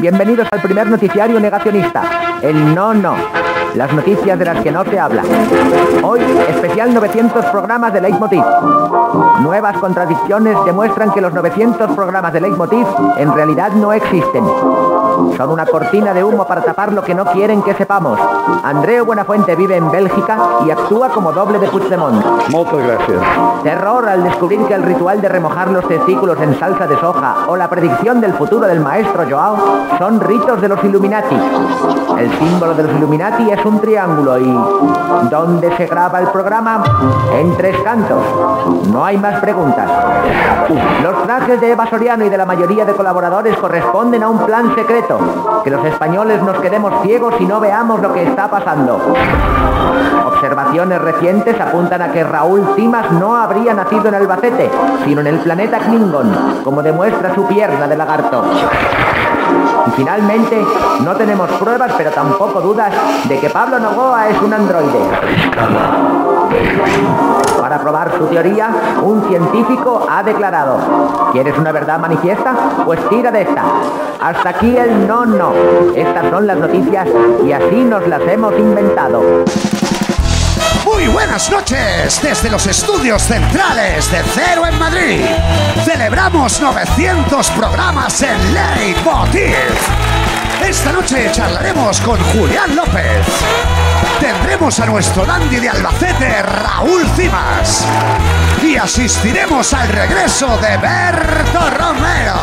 Bienvenidos al primer noticiario negacionista, el no no. Las noticias de las que no se habla. Hoy, especial 900 programas de Leitmotiv. Nuevas contradicciones demuestran que los 900 programas de Leitmotiv en realidad no existen. Son una cortina de humo para tapar lo que no quieren que sepamos. Andreu Buenafuente vive en Bélgica y actúa como doble de Puigdemont. Muchas gracias. Terror al descubrir que el ritual de remojar los testículos en salsa de soja o la predicción del futuro del maestro Joao son ritos de los Illuminati. El símbolo de los Illuminati es un triángulo y... ¿Dónde se graba el programa? En tres cantos. No hay más preguntas. Los trajes de Eva Soriano y de la mayoría de colaboradores corresponden a un plan secreto. Que los españoles nos quedemos ciegos y no veamos lo que está pasando. Observaciones recientes apuntan a que Raúl Cimas no habría nacido en Albacete, sino en el planeta Klingon, como demuestra su pierna de lagarto. Y finalmente, no tenemos pruebas, pero tampoco dudas, de que Pablo Novoa es un androide. Para probar su teoría, un científico ha declarado, ¿quieres una verdad manifiesta? Pues tira de esta. Hasta aquí el no no. Estas son las noticias y así nos las hemos inventado. Muy buenas noches desde los estudios centrales de Cero en Madrid. Celebramos 900 programas en Leitmotiv. Esta noche charlaremos con Julián López. Tendremos a nuestro dandy de Albacete, Raúl Cimas. Y asistiremos al regreso de Berto Romero.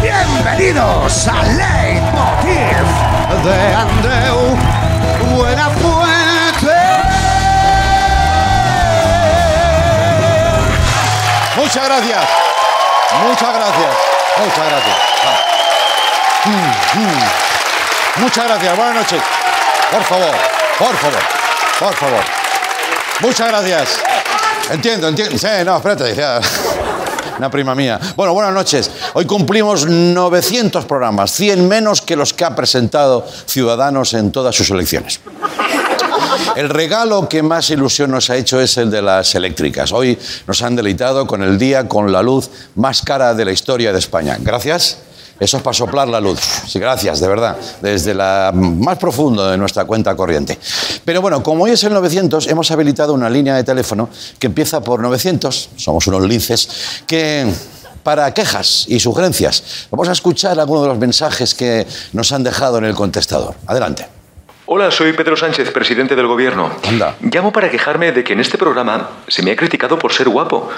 Bienvenidos a Leitmotiv de Andreu Buenafuente. Muchas gracias. Muchas gracias. Muchas gracias. Mm, mm. Muchas gracias. Buenas noches. Por favor, por favor, por favor. Muchas gracias. Entiendo, entiendo. Sí, no, espérate. decía Una prima mía. Bueno, buenas noches. Hoy cumplimos 900 programas, 100 menos que los que ha presentado Ciudadanos en todas sus elecciones. El regalo que más ilusión nos ha hecho es el de las eléctricas. Hoy nos han deleitado con el día con la luz más cara de la historia de España. Gracias. Eso es para soplar la luz. Sí, gracias, de verdad. Desde la más profundo de nuestra cuenta corriente. Pero bueno, como hoy es el 900, hemos habilitado una línea de teléfono que empieza por 900. Somos unos linces que para quejas y sugerencias. Vamos a escuchar algunos de los mensajes que nos han dejado en el contestador. Adelante. Hola, soy Pedro Sánchez, presidente del gobierno. Anda. Llamo para quejarme de que en este programa se me ha criticado por ser guapo.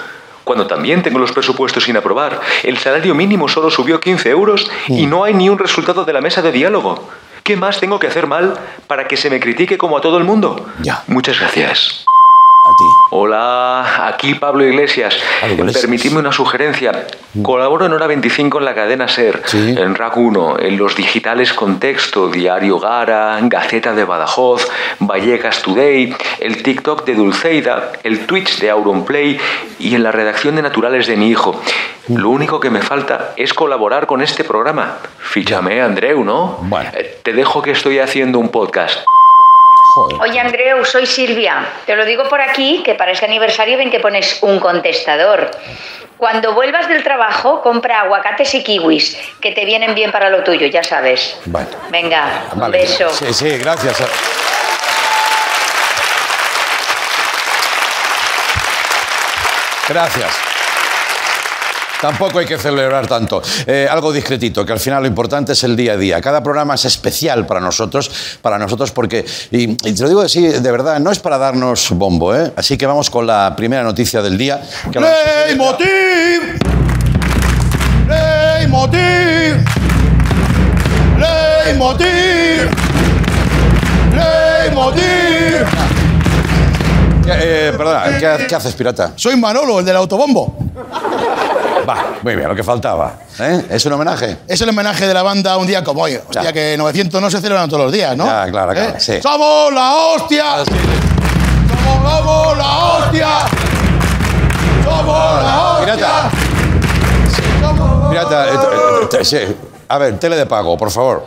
Cuando también tengo los presupuestos sin aprobar, el salario mínimo solo subió 15 euros y no hay ni un resultado de la mesa de diálogo. ¿Qué más tengo que hacer mal para que se me critique como a todo el mundo? Ya. Muchas gracias. A ti. Hola, aquí Pablo Iglesias. Pablo Iglesias. Permitidme una sugerencia. Colaboro en Hora 25 en la cadena SER, Sí. en RAC 1, en los digitales Contexto, Diario Gara, Gaceta de Badajoz, Vallecas Today, el TikTok de Dulceida, el Twitch de Auronplay y en la redacción de Naturales de mi hijo. Lo único que me falta es colaborar con este programa. Fíchame, Andreu, ¿no? Bueno. Eh, Te dejo que estoy haciendo un podcast. Joder. Oye, Andreu, soy Silvia. Te lo digo por aquí, que para este aniversario ven que pones un contestador. Cuando vuelvas del trabajo, compra aguacates y kiwis, que te vienen bien para lo tuyo, ya sabes. Bueno. Venga, un Vale. beso. Sí, sí, gracias. Gracias. Tampoco hay que celebrar tanto. Eh, algo discretito, que al final lo importante es el día a día. Cada programa es especial para nosotros, para nosotros porque, y, te lo digo así, de verdad, no es para darnos bombo, ¿eh? Así que vamos con la primera noticia del día. que la- Leitmotiv. Leitmotiv. Leitmotiv. Eh, perdona, ¿qué, qué haces, pirata? Soy Manolo, el del autobombo. Va, muy bien, lo que faltaba. ¿eh? ¿Es un homenaje? Es el homenaje de la banda un día como hoy. Hostia, Ya. que 900 no se celebran todos los días, ¿no? Ya, claro, claro, ¿Eh? sí. ¡Somos la hostia! ¡Somos, somos la hostia! ¡Somos la hostia! Pirata. Somos- Pirata, eh, eh, eh, sí. a ver, tele de pago, por favor.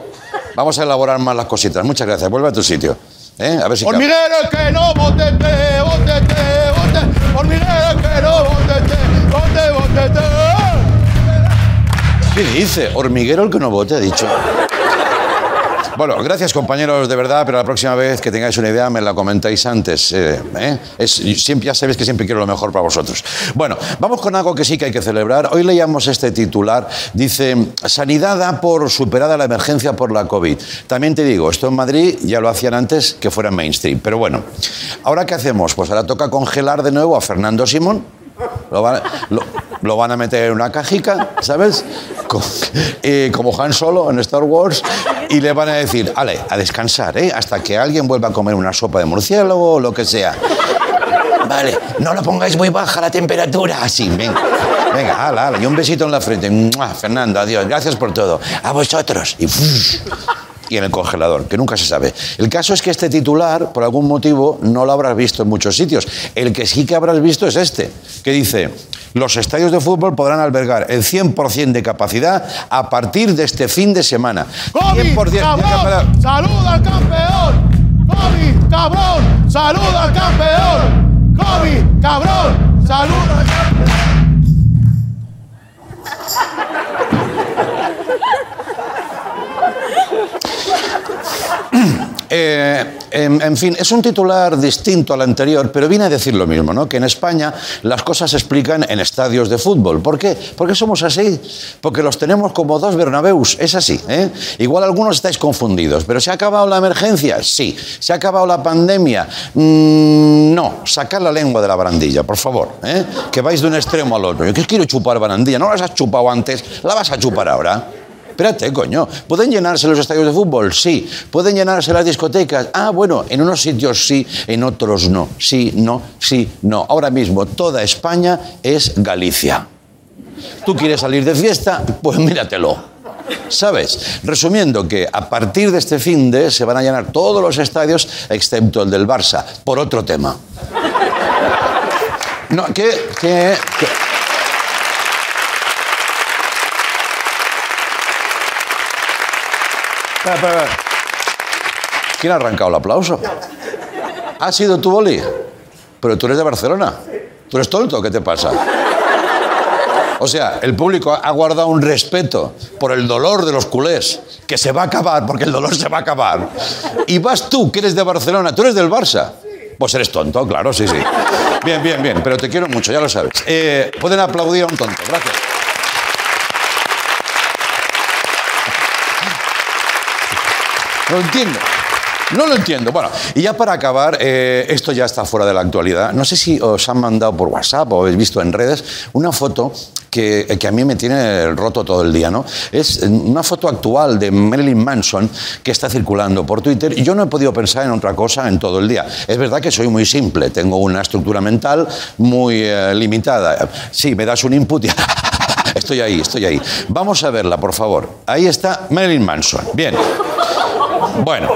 Vamos a elaborar más las cositas. Muchas gracias. Vuelve a tu sitio. ¿eh? A ver si... cabe. Hormiguero que no botete, botete, botete. Hormiguero que no botete, bote, botete. ¿Qué dice? Hormiguero el que no vote, ha dicho. Bueno, gracias compañeros, de verdad, pero la próxima vez que tengáis una idea me la comentáis antes. eh, ¿eh? Es, ya sabéis que siempre quiero lo mejor para vosotros. Bueno, vamos con algo que sí que hay que celebrar. Hoy leíamos este titular. Dice, Sanidad da por superada la emergencia por la COVID. También te digo, esto en Madrid ya lo hacían antes que fuera mainstream. Pero bueno, ¿ahora qué hacemos? Pues ahora toca congelar de nuevo a Fernando Simón. Lo van, a meter en una cajica, ¿sabes? Co- como Han Solo en Star Wars. Y le van a decir, ale, a descansar, ¿eh? Hasta que alguien vuelva a comer una sopa de murciélago o lo que sea. Vale, no lo pongáis muy baja la temperatura. Así, venga. Venga, ala, ala. Y un besito en la frente. Fernando, adiós. Gracias por todo. A vosotros. Y. y en el congelador, que nunca se sabe. El caso es que este titular, por algún motivo, no lo habrás visto en muchos sitios. El que sí que habrás visto es este, que dice, los estadios de fútbol podrán albergar el 100% de capacidad a partir de este fin de semana. ¡Covid, 100% de capacidad. cabrón! ¡Saluda al campeón! ¡Covid, cabrón! ¡Saluda al campeón! ¡Covid, cabrón! ¡Saluda al campeón! Eh, en, fin, es un titular distinto al anterior, pero viene a decir lo mismo, ¿no? Que en España las cosas se explican en estadios de fútbol. ¿Por qué? Porque somos así. Porque los tenemos como dos Bernabéus. Es así, ¿eh? Igual algunos estáis confundidos, pero ¿se ha acabado la emergencia? Sí. ¿Se ha acabado la pandemia? Mm, no. Sacad la lengua de la barandilla, por favor, ¿eh? Que vais de un extremo al otro. Yo que quiero chupar barandilla. No las has chupado antes, la vas a chupar ahora. Espérate, coño. ¿Pueden llenarse los estadios de fútbol? Sí. ¿Pueden llenarse las discotecas? Ah, bueno, en unos sitios sí, en otros no. Sí, no, sí, no. Ahora mismo toda España es Galicia. ¿Tú quieres salir de fiesta? Pues míratelo. ¿Sabes? Resumiendo que a partir de este fin de se van a llenar todos los estadios excepto el del Barça, por otro tema. No, que, que, Espera. ¿Quién ha arrancado el aplauso? ¿Ha sido tu boli? Pero tú eres de Barcelona. ¿Tú eres tonto? ¿Qué te pasa? O sea, el público ha guardado un respeto por el dolor de los culés, que se va a acabar, porque el dolor se va a acabar. Y vas tú, que eres de Barcelona, tú eres del Barça. Pues eres tonto, claro, sí, sí. Bien, bien, bien, pero te quiero mucho, ya lo sabes. Eh, pueden aplaudir a un tonto, gracias. No lo entiendo. No lo entiendo. Bueno, y ya para acabar, eh, esto ya está fuera de la actualidad. No sé si os han mandado por WhatsApp o habéis visto en redes una foto que, que a mí me tiene roto todo el día, ¿no? Es una foto actual de Marilyn Manson que está circulando por Twitter yo no he podido pensar en otra cosa en todo el día. Es verdad que soy muy simple, tengo una estructura mental muy eh, limitada. Sí, me das un input. Estoy ahí, estoy ahí. Vamos a verla, por favor. Ahí está Marilyn Manson. Bien. Bueno,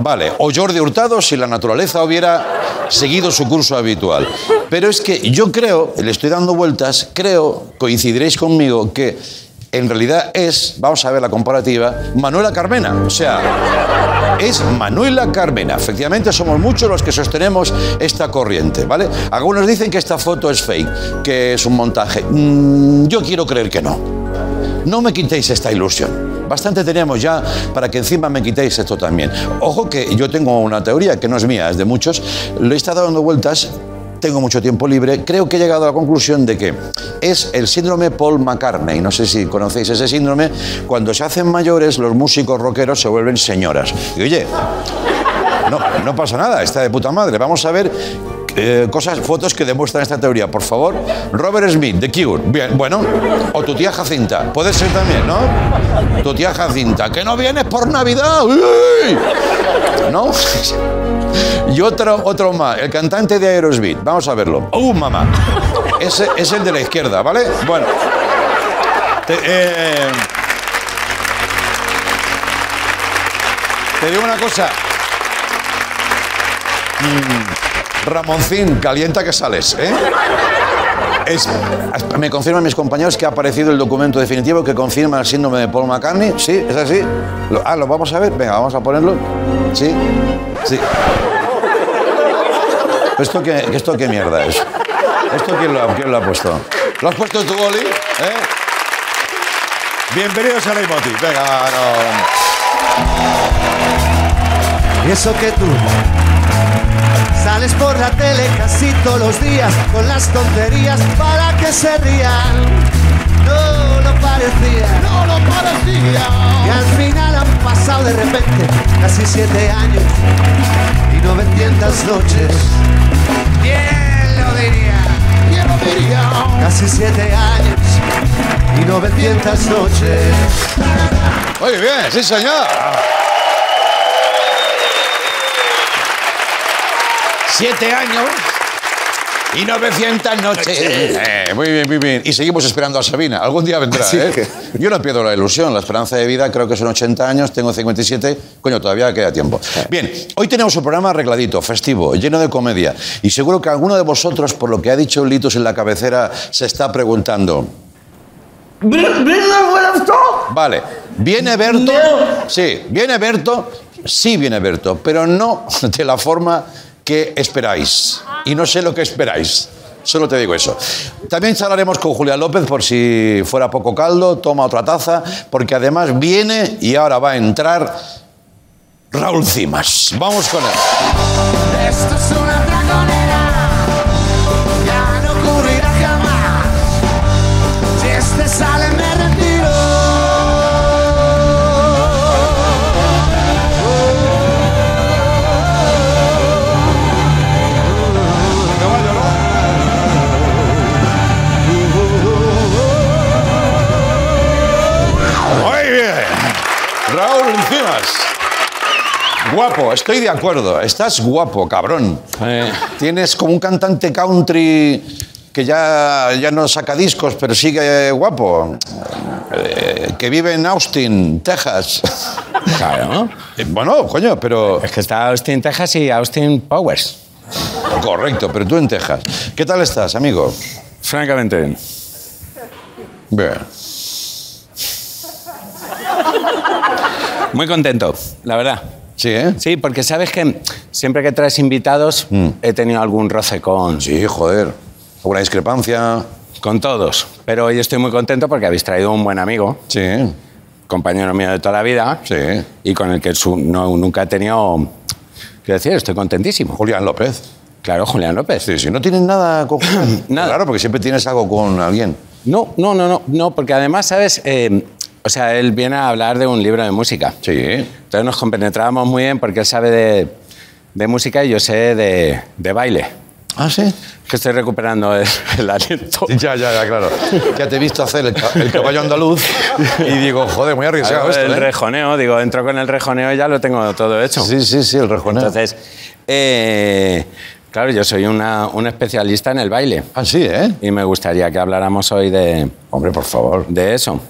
vale. O Jordi Hurtado si la naturaleza hubiera seguido su curso habitual. Pero es que yo creo, le estoy dando vueltas, creo, coincidiréis conmigo, que en realidad es, vamos a ver la comparativa, Manuela Carmena. O sea, es Manuela Carmena. Efectivamente, somos muchos los que sostenemos esta corriente, ¿vale? Algunos dicen que esta foto es fake, que es un montaje. Mm, yo quiero creer que no. No me quitéis esta ilusión. Bastante tenemos ya para que encima me quitéis esto también. Ojo que yo tengo una teoría que no es mía, es de muchos. Lo he estado dando vueltas, tengo mucho tiempo libre. Creo que he llegado a la conclusión de que es el síndrome Paul McCartney. No sé si conocéis ese síndrome. Cuando se hacen mayores, los músicos rockeros se vuelven señoras. Y oye, no, no pasa nada, está de puta madre. Vamos a ver eh, cosas, fotos que demuestran esta teoría, por favor. Robert Smith, The Cure. Bien, bueno. O tu tía Jacinta. Puede ser también, ¿no? Tu tía Jacinta. Que no vienes por Navidad. ¡Uy! ¿No? Y otro, otro más, el cantante de Aerosmith. Vamos a verlo. ¡Uh, mamá! Ese es el de la izquierda, ¿vale? Bueno. Te, eh, digo una cosa. Mm, Ramoncín, calienta que sales, ¿eh? Me confirman mis compañeros que ha aparecido el documento definitivo que confirma el síndrome de Paul McCartney. ¿Sí? ¿Es así? Ah, ¿lo vamos a ver? Venga, vamos a ponerlo. ¿Sí? Sí. ¿Esto qué, esto qué mierda es? ¿Esto quién lo, quién lo ha puesto? ¿Lo has puesto tú, Oli? ¿Eh? Bienvenidos a Leitmotiv. Venga, no. Y eso que tú sales por la tele casi todos los días con las tonterías para que se rían. No lo parecía. No lo parecía. Y al final han pasado de repente casi siete años y 900 noches. ¿Quién lo diría? ¿Quién lo diría? Casi siete años y 900 noches. Muy bien, sí, señor. Siete años y 900 noches. Eh, muy bien, muy bien. Y seguimos esperando a Sabina. Algún día vendrá, ¿eh? Yo no pierdo la ilusión. La esperanza de vida creo que son 80 años, tengo 57. Coño, todavía queda tiempo. Bien, hoy tenemos un programa arregladito, festivo, lleno de comedia. Y seguro que alguno de vosotros, por lo que ha dicho Litos en la cabecera, se está preguntando... Vale, ¿viene Berto? Sí, ¿viene Berto? Sí viene Berto, pero no de la forma que esperáis. Y no sé lo que esperáis. Solo te digo eso. También charlaremos con Julián López por si fuera poco caldo, toma otra taza, porque además viene y ahora va a entrar Raúl Cimas. Vamos con él. Raúl Cimas. Guapo, estoy de acuerdo. Estás guapo, cabrón. Tienes como un cantante country que ya, ya no saca discos, pero sigue guapo. Eh, que vive en Austin, Texas. Claro. Eh, Bueno, coño, pero... Es que está Austin, Texas y Austin Powers. Correcto, pero tú en Texas. ¿Qué tal estás, amigo? Francamente bien. Bien. Muy contento, la verdad. Sí, ¿eh? Sí, porque sabes que siempre que traes invitados he tenido algún roce con, Sí, joder. ¿Alguna discrepancia? con todos. Pero hoy estoy muy contento porque habéis traído un buen amigo, Sí, compañero mío de toda la vida, sí. y con el que no, nunca he tenido... Quiero decir, estoy contentísimo. Julián López. Claro, Julián López. Sí, sí, no tienes nada con. Nada. Claro, porque siempre tienes algo con alguien. No, no, no, no, no, porque además, ¿sabes? Eh, o sea, él viene a hablar de un libro de música. Sí. Entonces nos compenetrábamos muy bien porque él sabe de, de música y yo sé de, de baile. Ah, sí. Que estoy recuperando el, el aliento. Ya, ya, ya, claro. Ya te he visto hacer el caballo andaluz y digo, joder, muy arriesgado esto, el ¿eh? rejoneo, digo, entro con el rejoneo y ya lo tengo todo hecho. Sí, sí, sí, el rejoneo. Entonces, eh, claro, yo soy una, un especialista en el baile Ah, sí, ¿eh? y me gustaría que habláramos hoy de, Hombre, por favor. de eso.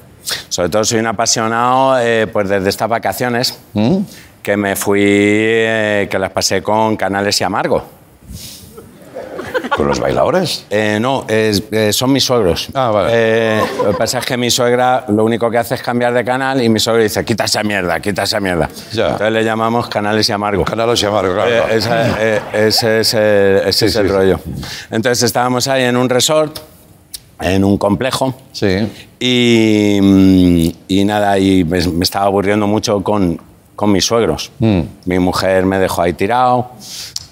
Sobre todo soy un apasionado, eh, pues desde estas vacaciones, ¿Mm? que me fui, eh, que las pasé con Canales y Amargo. ¿Con los bailadores? Eh, no, eh, son mis suegros. Ah, vale. Lo que pasa es que mi suegra lo único que hace es cambiar de canal y mi suegro dice, quita esa mierda, quita esa mierda. Ya. Entonces le llamamos Canales y Amargo. Canales y Amargo, claro. Ese es, el, ese Sí, es el sí. rollo. Entonces estábamos ahí en un resort, en un complejo, Sí. y, mm, y nada, y me, me estaba aburriendo mucho con, con mis suegros. Mm. Mi mujer me dejó ahí tirado,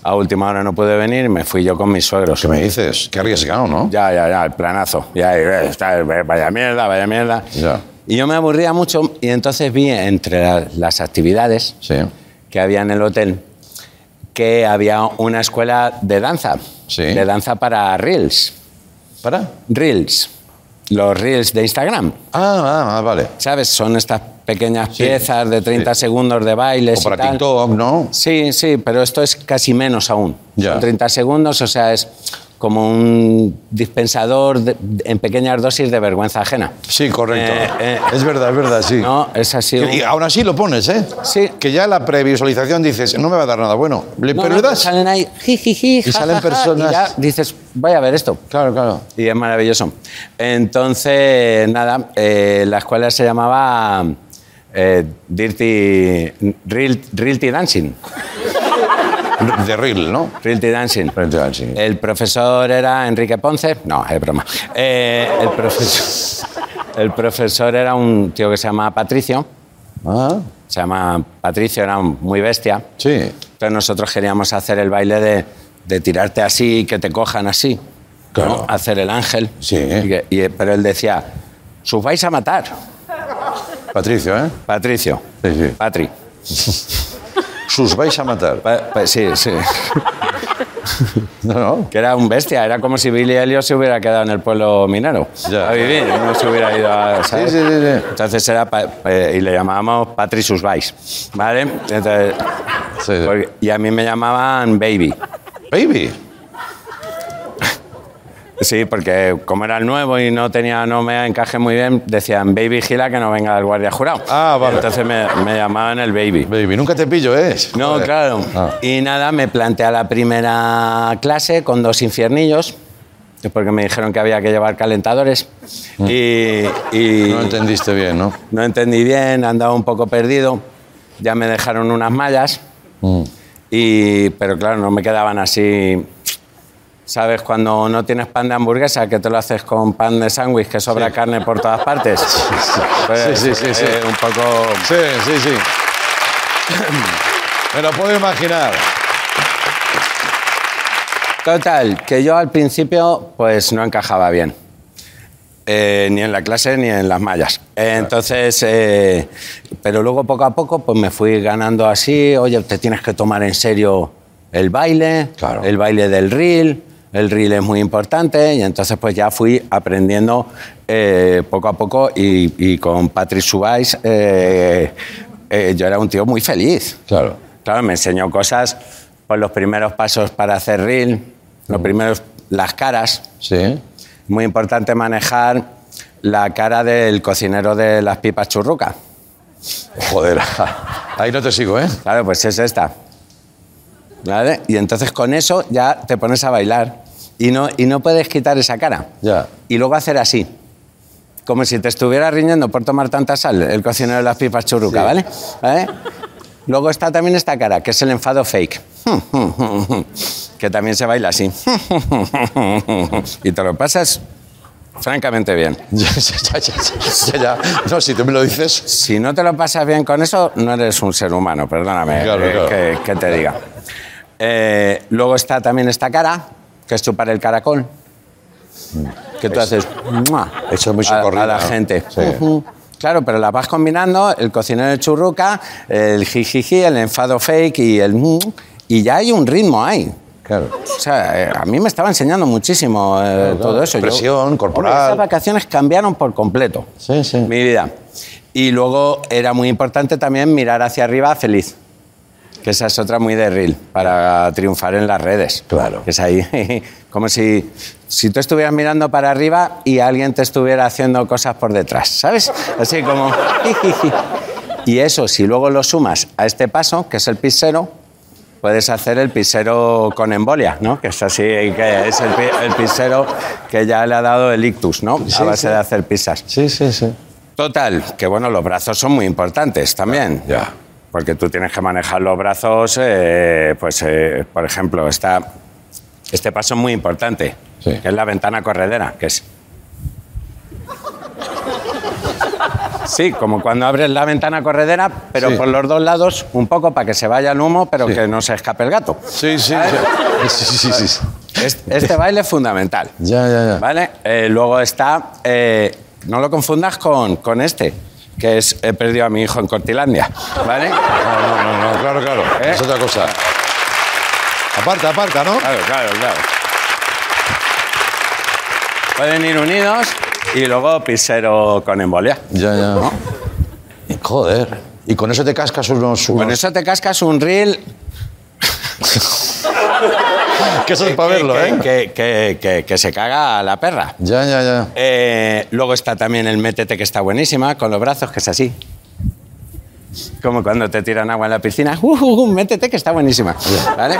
a última hora no pude venir, me fui yo con mis suegros. ¿Qué me dices? Qué arriesgado, ¿no? Ya, ya, ya, el planazo. Ya, está, vaya mierda, vaya mierda. Ya. Y yo me aburría mucho y entonces vi entre la- las actividades Sí. que había en el hotel que había una escuela de danza. Sí. De danza para Reels. ¿Para? Reels. Los Reels de Instagram. Ah, ah, ah, vale. ¿Sabes? Son estas pequeñas Sí, piezas de 30 sí. segundos de bailes O para y tal. TikTok, ¿no? Sí, sí, pero esto es casi menos aún. Ya. Son 30 segundos, o sea, es como un dispensador de- en pequeñas dosis de vergüenza ajena. Sí, correcto. Eh, eh. Es verdad, es verdad, sí. No, es así. un- Y aún así lo pones, ¿eh? Sí. Que ya la previsualización dices, no me va a dar nada bueno. Le- No, pero no, le das. salen ahí, jijiji, Y salen personas- Y ya dices, voy a ver esto. Claro, claro. Y es maravilloso. Entonces, nada, eh, la escuela se llamaba eh, Dirty, Real, Realty Dancing. De reel, ¿no? Realty Dancing. Realty Dancing. El profesor era Enrique Ponce. No, es broma. Eh, el profesor. el profesor era un tío que se llama Patricio. Ah, Se llama Patricio, era un- muy bestia. sí. Entonces nosotros queríamos hacer el baile de, de tirarte así y que te cojan así. Claro. ¿no? Hacer el ángel. Sí. Y que- y- pero él decía, sus vais a matar. Patricio, ¿eh? Patricio. Sí, sí. Patri. Sus vais a matar. Pa- pa- sí, sí. No, no. Que era un bestia. Era como si Billy Elliot se hubiera quedado en el pueblo minero Ya. a vivir. No se hubiera ido a... ¿sabes? Sí, sí, sí. Entonces era... pa- eh, y le llamábamos Patri sus vais. ¿Vale? Entonces, porque- y a mí me llamaban Baby. Baby. Sí, porque como era el nuevo y no tenía, no me encaje muy bien, decían Baby Gila que no venga el guardia jurado. Ah, vale. Entonces me, me llamaban el Baby. Baby, nunca te pillo, ¿eh? No, Joder. claro. Ah. Y nada, me planteé a la primera clase con dos infiernillos, porque me dijeron que había que llevar calentadores. Y, y Mm. No entendiste bien, ¿no? no entendí bien, andaba un poco perdido. Ya me dejaron unas mallas, Mm. y, pero claro, no me quedaban así. ¿Sabes? Cuando no tienes pan de hamburguesa, que te lo haces con pan de sándwich, que sobra carne por todas partes. Pues, Sí, sí, sí, sí. eh, un poco. Sí, sí, sí. Me lo puedo imaginar. Total, que yo al principio pues no encajaba bien. Eh, ni en la clase ni en las mallas. Eh, Entonces, eh, pero luego poco a poco pues me fui ganando así, oye, te tienes que tomar en serio el baile, Claro. el baile del reel, el reel es muy importante y entonces pues ya fui aprendiendo eh, poco a poco y, y con Patrick Subais eh, eh, yo era un tío muy feliz. Claro. Claro, me enseñó cosas, pues los primeros pasos para hacer reel, los primeros, las caras. Sí. Muy importante manejar la cara del cocinero de las pipas churruca. Joder. Ahí no te sigo, ¿eh? Claro, pues es esta. ¿Vale? Y entonces con eso ya te pones a bailar y no, y no puedes quitar esa cara. Ya. Y luego hacer así. Como si te estuviera riñendo por tomar tanta sal, el cocinero de las pipas churruca, Sí. ¿vale? ¿Vale? Luego está también esta cara, que es el enfado fake. Que también se baila así. Y te lo pasas francamente bien. Ya, ya, ya, ya, ya, ya. No, si tú me lo dices. Si no te lo pasas bien con eso, no eres un ser humano, perdóname Claro, eh, claro. Que, que te diga. Eh, luego está también esta cara, que es chupar el caracol. Que tú haces ¡mua! Eso es muy a, socorrido, a la gente. Sí. Ujú. Claro, pero la vas combinando, el cocinero de churruca, el jijiji, el enfado fake y el... Y ya hay un ritmo ahí. Claro. O sea, eh, a mí me estaba enseñando muchísimo eh, todo eso. Yo- Presión corporal. Hombre, esas vacaciones cambiaron por completo Sí, sí. mi vida. Y luego era muy importante también mirar hacia arriba feliz. Que esa es otra muy de reel, para triunfar en las redes. Claro. Que es ahí, como si, si tú estuvieras mirando para arriba y alguien te estuviera haciendo cosas por detrás, ¿sabes? Así como... Y eso, si luego lo sumas a este paso, que es el pisero, puedes hacer el pisero con embolia, ¿no? Que es así, que es el, pi- el pisero que ya le ha dado el ictus, ¿no? Sí, a base sí. de hacer pizzas. Sí, sí, sí. Total, que bueno, los brazos son muy importantes también. Ya. Porque tú tienes que manejar los brazos, eh, pues, eh, por ejemplo, está, este paso es muy importante, Sí. que es la ventana corredera, que es... Sí, como cuando abres la ventana corredera, pero Sí. por los dos lados, un poco para que se vaya el humo, pero Sí. que no se escape el gato. Sí, sí. ¿Sabes? Sí, sí, sí, sí, sí. Este, este baile es fundamental. Ya, ya, ya. ¿Vale? Eh, luego está. eh, no lo confundas con, con este, que es He perdido a mi hijo en Cortilandia. ¿Vale? No, no, no, no, claro, claro. ¿Eh? Es otra cosa. Aparta, aparta, ¿no? Claro, claro, claro. Pueden ir unidos y luego pisero con embolia. Ya, ya. Y, Joder. Y con eso te cascas unos... Con unos- eso te cascas un reel. Que eso es para verlo, que, ¿eh? que- que- se caga la perra. Ya, ya, ya. Eh, luego está también el métete que está buenísima, con los brazos, que es así. Como cuando te tiran agua en la piscina. Uh, uh, uh, métete que está buenísima. ¿Vale?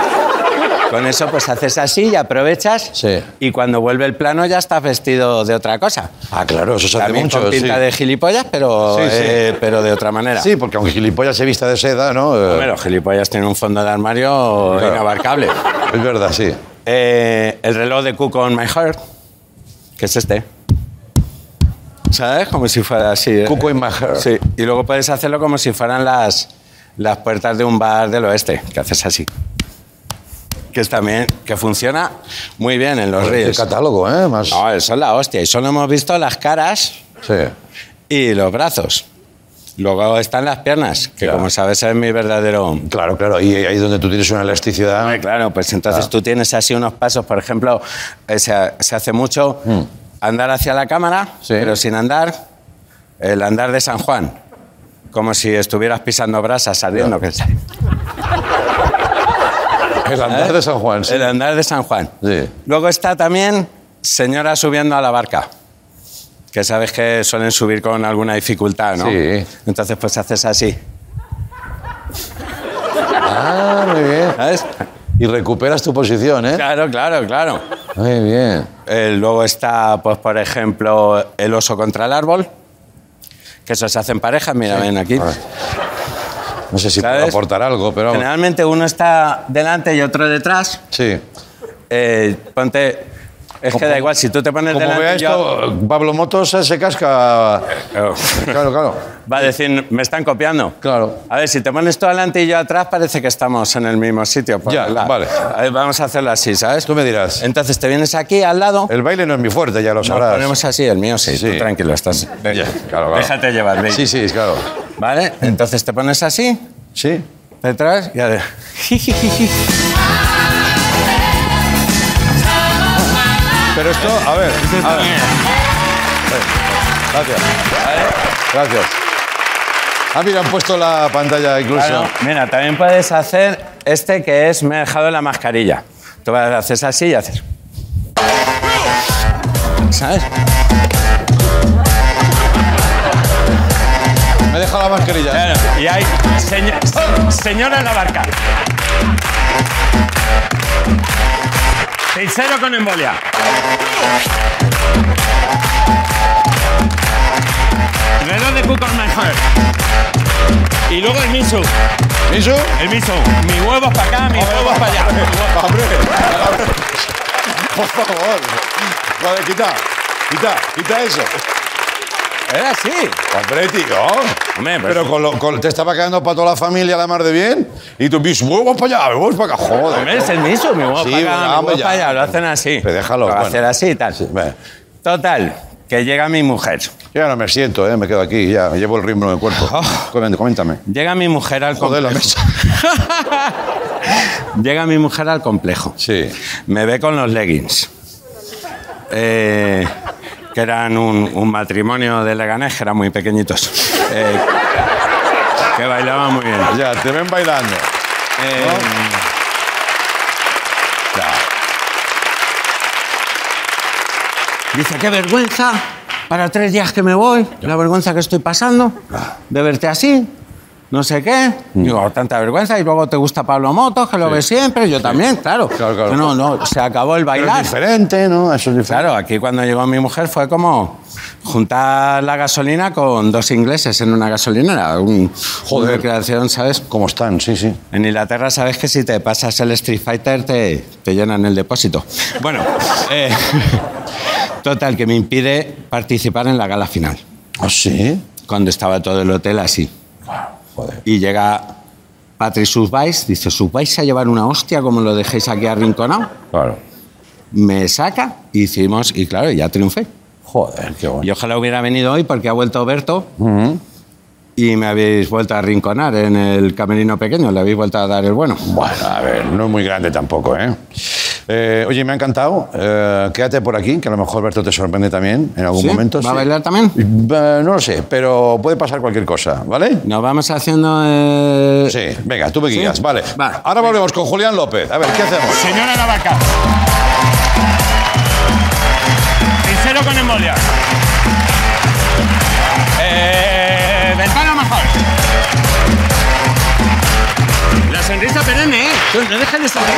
Con eso pues haces así y aprovechas. Sí. Y cuando vuelve el plano ya estás vestido de otra cosa. Ah, claro, eso se hace También mucho. con pinta sí. de gilipollas, pero, Sí, eh, pero de otra manera. Sí, porque aunque gilipollas se vista de seda, ¿no? Eh, Hombre, los gilipollas tienen un fondo de armario Claro. inabarcable. Es verdad, sí. Eh, el reloj de Cook on My Heart, que es este. ¿Sabes? Como si fuera así. ¿eh? Cuco in my hair. Sí. Y luego puedes hacerlo como si fueran las, las puertas de un bar del oeste, que haces así. Que es también, que funciona muy bien en los Qué reels. catálogo, ¿eh? Más... No, es la hostia. Y solo hemos visto las caras Sí. y los brazos. Luego están las piernas, que Claro. como sabes es mi verdadero... Claro, claro. Y ahí donde tú tienes una elasticidad. Claro, pues entonces Claro. tú tienes así unos pasos, por ejemplo, eh, se, se hace mucho andar hacia la cámara. Sí. pero sin andar, el andar de San Juan, como si estuvieras pisando brasas saliendo. que es- El andar de San Juan, sí. El andar de San Juan. Sí. Luego está también señora subiendo a la barca, que sabes que suelen subir con alguna dificultad, ¿no? Sí. Entonces pues haces así, Ah, muy bien. ¿sabes? Y recuperas tu posición, ¿eh? Claro, claro, claro. Muy bien. Eh, luego está, pues, por ejemplo, el oso contra el árbol, que eso se hace en pareja, mira, ven aquí. No sé si puedo ¿Sabes? aportar algo, pero. Generalmente uno está delante y otro detrás. Sí. Eh, ponte... Es que da igual, si tú te pones Como delante vea y yo- esto, Pablo Motos se casca. Claro, claro. Va a decir, me están copiando. Claro. A ver, si te pones tú adelante y yo atrás, parece que estamos en el mismo sitio. por Ya, lado. vale. A ver, vamos a hacerlo así, ¿sabes? Tú me dirás. Entonces te vienes aquí al lado. El baile no es mi fuerte, ya lo Nos sabrás. ponemos así, el mío sí. Sí. Tú tranquilo, estás. Ya, claro, claro. Déjate llevar, ven. Sí, sí, claro. ¿Vale? Entonces te pones así, Sí. detrás y a ver. Pero esto, a ver. a ver. Gracias. Gracias. Ah, mira, han puesto la pantalla incluso. Claro, mira, también puedes hacer este que es me he dejado la mascarilla. Tú vas- haces así y haces. ¿Sabes? Me he dejado la mascarilla. Claro, y hay seño- se- señora en la barca. Sincero con embolia. Reloj de my heart. Y luego el miso. ¿Misu? El miso. Mis huevos para acá, mis huevos para allá. Hombre, por favor. Vale, quita. Quita, quita eso. Era así. Hombre, tío. Hombre, pues- Pero con lo- con- te estaba quedando para toda la familia la mar de bien. Y tú, mis huevos para allá, huevos para acá. Joder. Hombre, es el miso, mi huevo Sí, para acá, venga, mi ya. Lo hacen así. Pero déjalo, Lo bueno. hacen así y tal. Ve. Total, que llega mi mujer. Yo ya no me siento, ¿eh? me quedo aquí, ya llevo el ritmo en el cuerpo. Coméntame, Coméntame. Llega mi mujer al Joder, la complejo. Llega mi mujer al complejo. Sí. Me ve con los leggings. Eh, que eran un, un matrimonio de Leganés, que eran muy pequeñitos. Eh, que bailaban muy bien. Ya, te ven bailando. Eh, Dice, qué vergüenza para tres días que me voy, la vergüenza que estoy pasando, de verte así, no sé qué. Mm. Digo, tanta vergüenza y luego te gusta Pablo Motos, que lo ves siempre, yo también, claro. Claro, claro. No, no, se acabó el Pero es bailar. diferente, ¿no? Eso es diferente. Claro, aquí cuando llegó mi mujer fue como juntar la gasolina con dos ingleses en una gasolinera. Un, Joder. Una creación, ¿sabes? ¿Cómo están? Sí, sí. En Inglaterra sabes que si te pasas el Street Fighter te, te llenan el depósito. Bueno, eh, total, que me impide participar en la gala final. ¿Ah, sí? Cuando estaba todo el hotel así. Joder. Y llega Patrick Subais, dice, ¿os vais a llevar una hostia como lo dejéis aquí arrinconado? Claro. Me saca, hicimos, y claro, ya triunfé. Joder, qué bueno. Y ojalá hubiera venido hoy porque ha vuelto Berto y me habéis vuelto a arrinconar en el camerino pequeño, le habéis vuelto a dar el bueno. Bueno, a ver, no es muy grande tampoco, ¿eh? Eh, oye, me ha encantado. Eh, quédate por aquí, que a lo mejor Berto te sorprende también en algún ¿Sí? momento. ¿Va a bailar también? Eh, no lo sé, pero puede pasar cualquier cosa, ¿vale? Nos vamos haciendo... eh, Sí, venga, tú me ¿Sí? guías, vale. Vale. Ahora volvemos con Julián López. A ver, ¿qué hacemos? Señora la vaca. Sincero con embolia. Eh, ventana mejor. La sonrisa perenne, ¿eh? Tú No dejes de sonreír.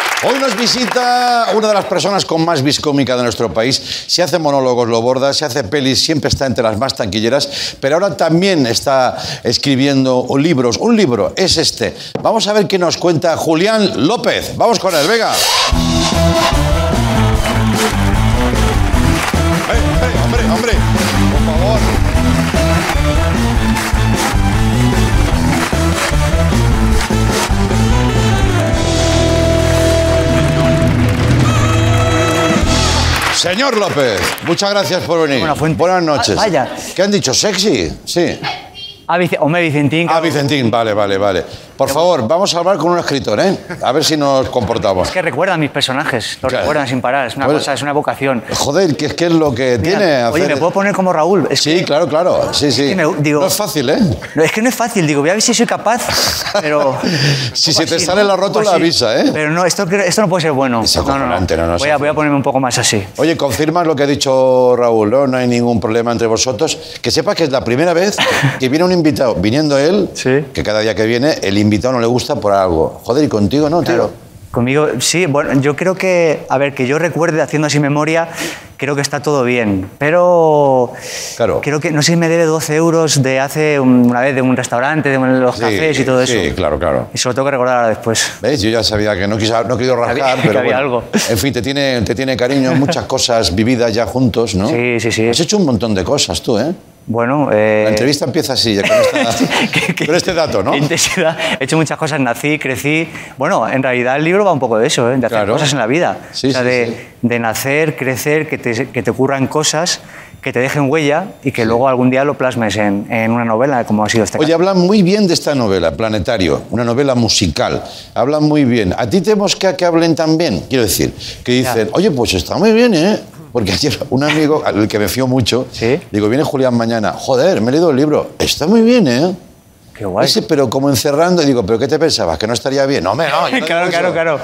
Hoy nos visita una de las personas con más viscómica de nuestro país. Se hace monólogos, lo borda, se hace pelis, siempre está entre las más tanquilleras, pero ahora también está escribiendo libros. Un libro es este. Vamos a ver qué nos cuenta Julián López. Vamos con él, venga. Señor López, muchas gracias por venir. Buena fuente. Buenas noches. Ah, vaya. ¿Qué han dicho? ¿Sexy? Sí. Ah, Vic- hombre, Vicentín. Ah, Vicentín, vale, vale, vale. Por favor, vamos a hablar con un escritor, ¿eh? A ver si nos comportamos. Es que recuerdan mis personajes, los Claro. recuerdan sin parar. Es una cosa, es una vocación. Joder, ¿qué, qué es lo que Mira, tiene oye, hacer? ¿me puedo poner como Raúl? Es Sí, que, claro, claro. Sí, sí. que me- digo- no es fácil, ¿eh? no, es que no es fácil, digo, voy a ver si soy capaz, pero... Si se te sale la Un poco rótula, avisa, ¿eh? Pero no, esto, esto no puede ser bueno. Es acojonante, no, no, voy, a, voy a ponerme un poco más así. Oye, confirmas lo que ha dicho Raúl, ¿no? No hay ningún problema entre vosotros. Que sepa que es la primera vez que viene un invitado. Viniendo él, Sí. que cada día que viene, el invitado no le gusta por algo. Joder, ¿y contigo no, tío? Claro. Conmigo, sí, bueno, yo creo que, a ver, que yo recuerde haciendo así memoria, creo que está todo bien. Pero Claro. creo que, no sé si me debe 12 euros de hace un- una vez de un restaurante, de los Sí, cafés y todo eso. Sí, claro, claro. Y se lo tengo que recordar ahora después. ¿Ves? Yo ya sabía que no, quise, no he querido rascar, Había- que pero había bueno. algo. En fin, te tiene, te tiene cariño, muchas cosas vividas ya juntos, ¿no? Sí, sí, sí. Has hecho un montón de cosas tú, ¿eh? Bueno, eh, La entrevista empieza así, ya con, esta- qué- qué- con este dato, ¿no? intensidad. He hecho muchas cosas, nací, crecí. Bueno, en realidad el libro va un poco de eso, ¿eh? de hacer Claro. cosas en la vida. Sí, o sea, sí, de, sí. de nacer, crecer, que te, que te ocurran cosas, que te dejen huella y que luego algún día lo plasmes en, en una novela, como ha sido este Oye, caso. hablan muy bien de esta novela, Planetario, una novela musical. Hablan muy bien. ¿A ti te mosquea que hablen tan bien? Quiero decir, que dicen, oye, pues está muy bien, ¿eh? Porque ayer un amigo, al que me fío mucho, Sí. digo, viene Julián mañana, joder, me he leído el libro, está muy bien, ¿eh? Qué guay. Ese, pero como encerrando, y digo, ¿pero qué te pensabas? ¿Que no estaría bien? No, me no. no claro, claro, claro.